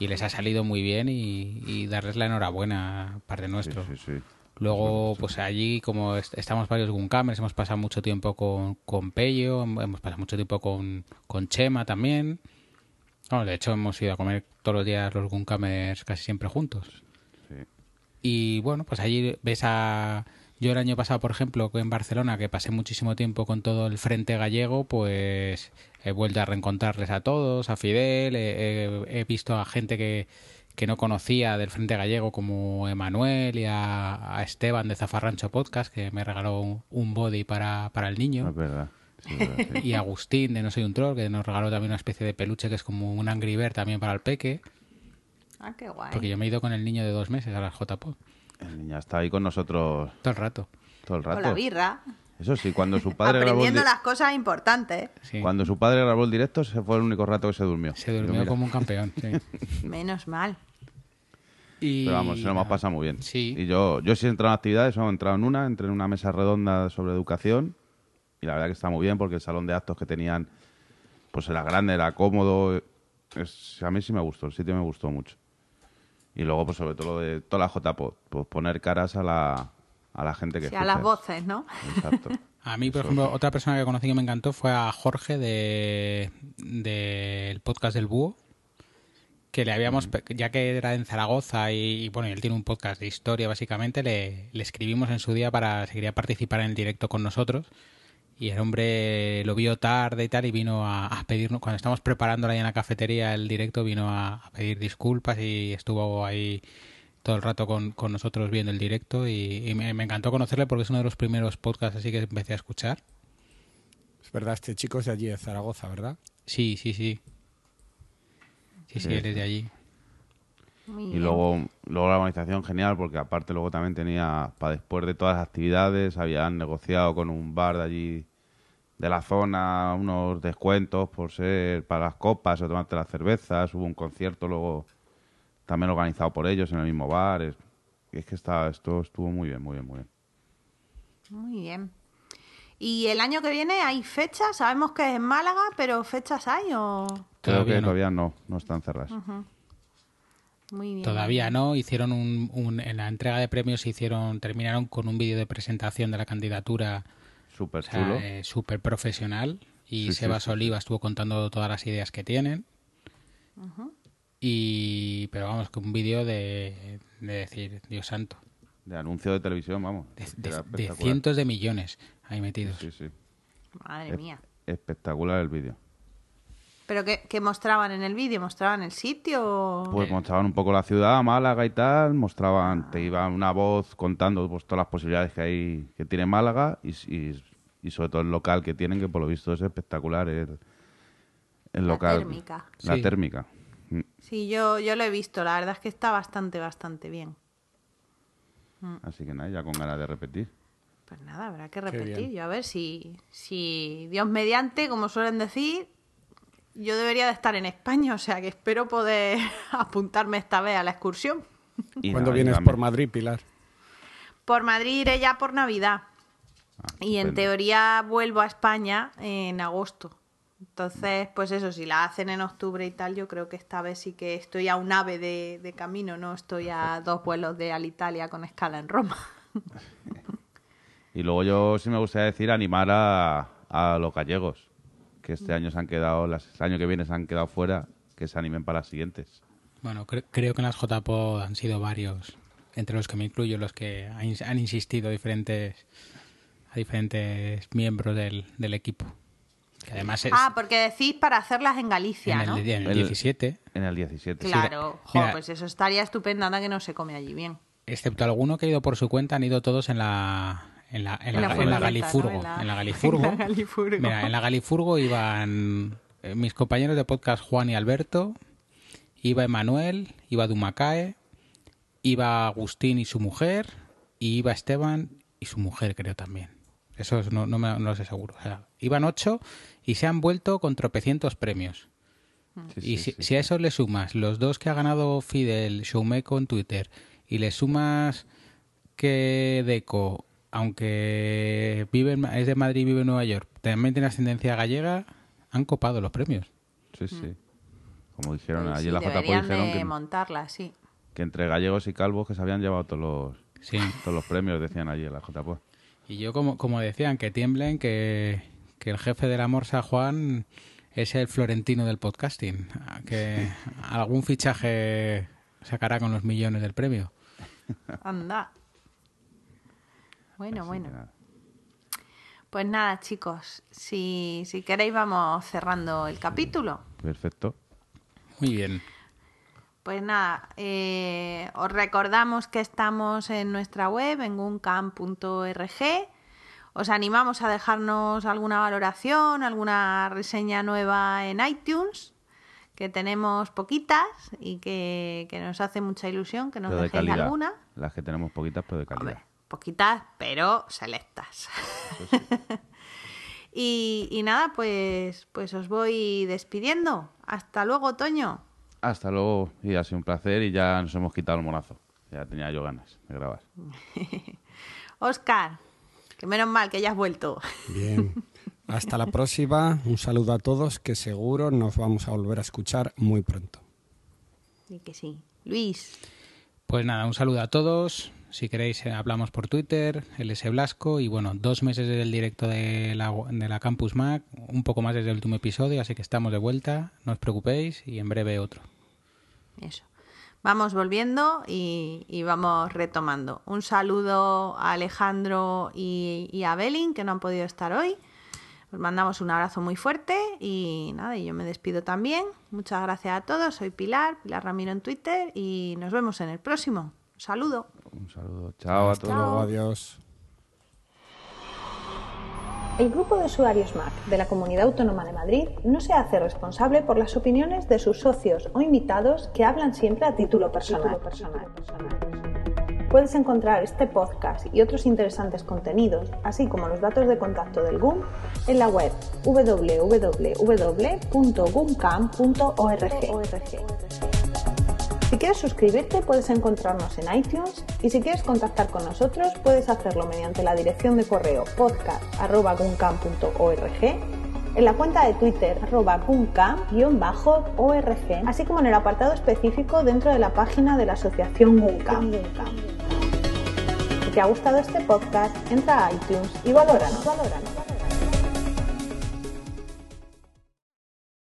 Y les ha salido muy bien y, y darles la enhorabuena, parte nuestro. sí, sí. Luego, pues allí, como est- estamos varios Guncamers, hemos pasado mucho tiempo con, con Pello, hem- hemos pasado mucho tiempo con, con Chema también. De hecho, hemos ido a comer todos los días los Guncamers casi siempre juntos. Y bueno, pues allí ves a... Yo el año pasado, por ejemplo, en Barcelona, que pasé muchísimo tiempo con todo el Frente Gallego, pues he vuelto a reencontrarles a todos, a Fidel, he, he- he visto a gente que, que no conocía del Frente Gallego como Emanuel y a, a Esteban de Zafarrancho Podcast, que me regaló un, un body para, para el niño. Es verdad. Sí, es verdad, sí. Y Agustín de No Soy un Troll, que nos regaló también una especie de peluche que es como un Angry Bird también para el peque. Ah, qué guay. Porque yo me he ido con el niño de dos meses a la JPod. El niño está ahí con nosotros Todo el rato. todo el Con la rato. birra. Eso sí, cuando su padre grabó Aprendiendo di- las cosas importantes. Sí. cuando su padre grabó el directo, ese fue el único rato que se durmió. Se durmió como un campeón. sí. Menos mal. Y... Pero vamos, se lo hemos pasado muy bien. Sí. Y yo, yo sí he entrado en actividades, he entrado en una, entré en una mesa redonda sobre educación y la verdad que está muy bien porque el salón de actos que tenían, pues era grande, era cómodo. Es, a mí sí me gustó, el sitio me gustó mucho. Y luego, pues sobre todo lo de toda la JPOD, pues poner caras a la, a la gente que Sí, a las voces, ¿no? Exacto. A mí, por ejemplo, otra persona que conocí que me encantó fue a Jorge de del podcast del Búho, que le habíamos, ya que era en Zaragoza y, y, bueno, y él tiene un podcast de historia básicamente, le, le escribimos en su día para si quería participar en el directo con nosotros y el hombre lo vio tarde y tal y vino a, a pedirnos, cuando estábamos preparando ahí en la cafetería el directo, vino a, a pedir disculpas y estuvo ahí todo el rato con, con nosotros viendo el directo y, y me, me encantó conocerle porque es uno de los primeros podcasts así que empecé a escuchar. Es verdad, este chico es de allí, de Zaragoza, ¿verdad? Sí, sí, sí. Sí, sí, Sí, él es sí. de allí. Muy Y luego, luego la organización genial, porque aparte luego también tenía, para después de todas las actividades, habían negociado con un bar de allí, de la zona, unos descuentos por ser para las copas o tomarte las cervezas. Hubo un concierto luego también organizado por ellos en el mismo bar. Es, es que está, esto estuvo muy bien, muy bien, muy bien. Muy bien. ¿Y el año que viene hay fechas? Sabemos que es en Málaga, pero ¿fechas hay o...? Creo Todavía que no. todavía no, no están cerradas. Muy bien. Todavía no, hicieron un, un- en la entrega de premios hicieron, terminaron con un vídeo de presentación de la candidatura Súper o sea, chulo. eh, súper profesional y Sí, Sebas sí, Oliva estuvo contando todas las ideas que tienen. Y pero vamos, que un vídeo de, de decir, Dios santo, De anuncio de televisión, vamos. de, cientos de millones ahí metidos. Sí, sí. Madre Es- mía. Espectacular el vídeo. ¿Pero qué, qué mostraban en el vídeo? ¿Mostraban el sitio? Pues mostraban un poco la ciudad, Málaga y tal, mostraban, te iba una voz contando pues, todas las posibilidades que hay que tiene Málaga y, y- y sobre todo el local que tienen, que por lo visto es espectacular el, el La local. térmica. La Sí. térmica. Mm, Sí, yo, yo lo he visto. La verdad es que está bastante, bastante bien. Así que nada, ya con ganas de repetir. Pues nada, habrá que repetir. Yo a ver si, si Dios mediante, como suelen decir, yo debería de estar en España. O sea que espero poder apuntarme esta vez a la excursión. Y ¿Cuándo vienes por Madrid, Pilar? Por Madrid iré ya por Navidad. Y en teoría vuelvo a España en agosto. Entonces, pues eso, si la hacen en octubre y tal, yo creo que esta vez sí que estoy a un ave de, de camino, no estoy a dos vuelos de Alitalia con escala en Roma. Y luego yo sí me gustaría decir animar a, a los gallegos, que este año se han quedado, las, el año que viene se han quedado fuera, que se animen para las siguientes. Bueno, cre- creo que en las JPO han sido varios, entre los que me incluyo, los que han insistido diferentes, a diferentes miembros del, del equipo. Que además es Ah, porque decís para hacerlas en Galicia, en el, ¿no? en el El- 17, En el 17. sí. Claro, jo, Mira. pues eso estaría estupendo, anda que no se come allí bien. excepto alguno que ha ido por su cuenta, han ido todos en la en la, en En la, la en la Galifurgo. ¿no? En la- En la Galifurgo. en la Galifurgo. Mira, en la Galifurgo iban eh, mis compañeros de podcast Juan y Alberto, iba Emanuel, iba Dumacae, iba Agustín y su mujer, y iba Esteban y su mujer, creo también. Eso es- no, no, me, no lo sé seguro. O sea, iban ocho y se han vuelto con tropecientos premios. Sí, Y sí, si, sí, si a eso le sumas los dos que ha ganado Fidel, Showmeco en Twitter, y le sumas que Deco, aunque vive en Ma- es de Madrid y vive en Nueva York, también tiene ascendencia gallega, han copado los premios. Sí, sí. Como dijeron allí sí, en la JPO, deberían dijeron de que, montarlas, sí. que entre gallegos y calvos que se habían llevado todos los, Sí. todos los premios, decían allí en la JPO. Y yo, como, como decían, que tiemblen, que, que el jefe de la Morsa, Juan, es el florentino del podcasting. Que algún fichaje sacará con los millones del premio. Anda. Bueno, Así bueno. nada. Pues nada, chicos, si, si queréis vamos cerrando el capítulo. Perfecto. Muy bien. Pues nada, eh, os recordamos que estamos en nuestra web, en guncamp.org. Os animamos a dejarnos alguna valoración, alguna reseña nueva en iTunes, que tenemos poquitas y que, que nos hace mucha ilusión que nos Pero de dejéis calidad. alguna. Las que tenemos poquitas, pero de calidad. Hombre, poquitas, pero selectas. y, y nada, pues, pues os voy despidiendo. Hasta luego, Toño. Hasta luego. Y ha sido un placer y ya nos hemos quitado el monazo. Ya tenía yo ganas de grabar. Oscar, que menos mal que ya has vuelto. Bien. Hasta la próxima. Un saludo a todos que seguro nos vamos a volver a escuchar muy pronto. Y que sí. Luis, Pues nada, un saludo a todos. Si queréis eh, hablamos por Twitter, LS Blasco y bueno, dos meses desde el directo de la, de la Campus Mac, un poco más desde el último episodio, así que estamos de vuelta, no os preocupéis y en breve otro. Eso. Vamos volviendo y, vamos retomando. Un saludo a Alejandro y, y a Belin que no han podido estar hoy. Os mandamos un abrazo muy fuerte y nada, y yo me despido también. Muchas gracias a todos. Soy Pilar, Pilar Ramiro en Twitter y nos vemos en el próximo. Un saludo. Un saludo. Chao a todos. luego, adiós. El grupo de usuarios Mac de la Comunidad Autónoma de Madrid no se hace responsable por las opiniones de sus socios o invitados que hablan siempre a título personal. Puedes encontrar este podcast y otros interesantes contenidos, así como los datos de contacto del GUM, en la web www.gumcam.org. Si quieres suscribirte puedes encontrarnos en iTunes y si quieres contactar con nosotros puedes hacerlo mediante la dirección de correo podcast.guncam.org, en la cuenta de Twitter guncam-org, así como en el apartado específico dentro de la página de la asociación Guncam. Si te ha gustado este podcast, entra a iTunes y valóranos. valóranos.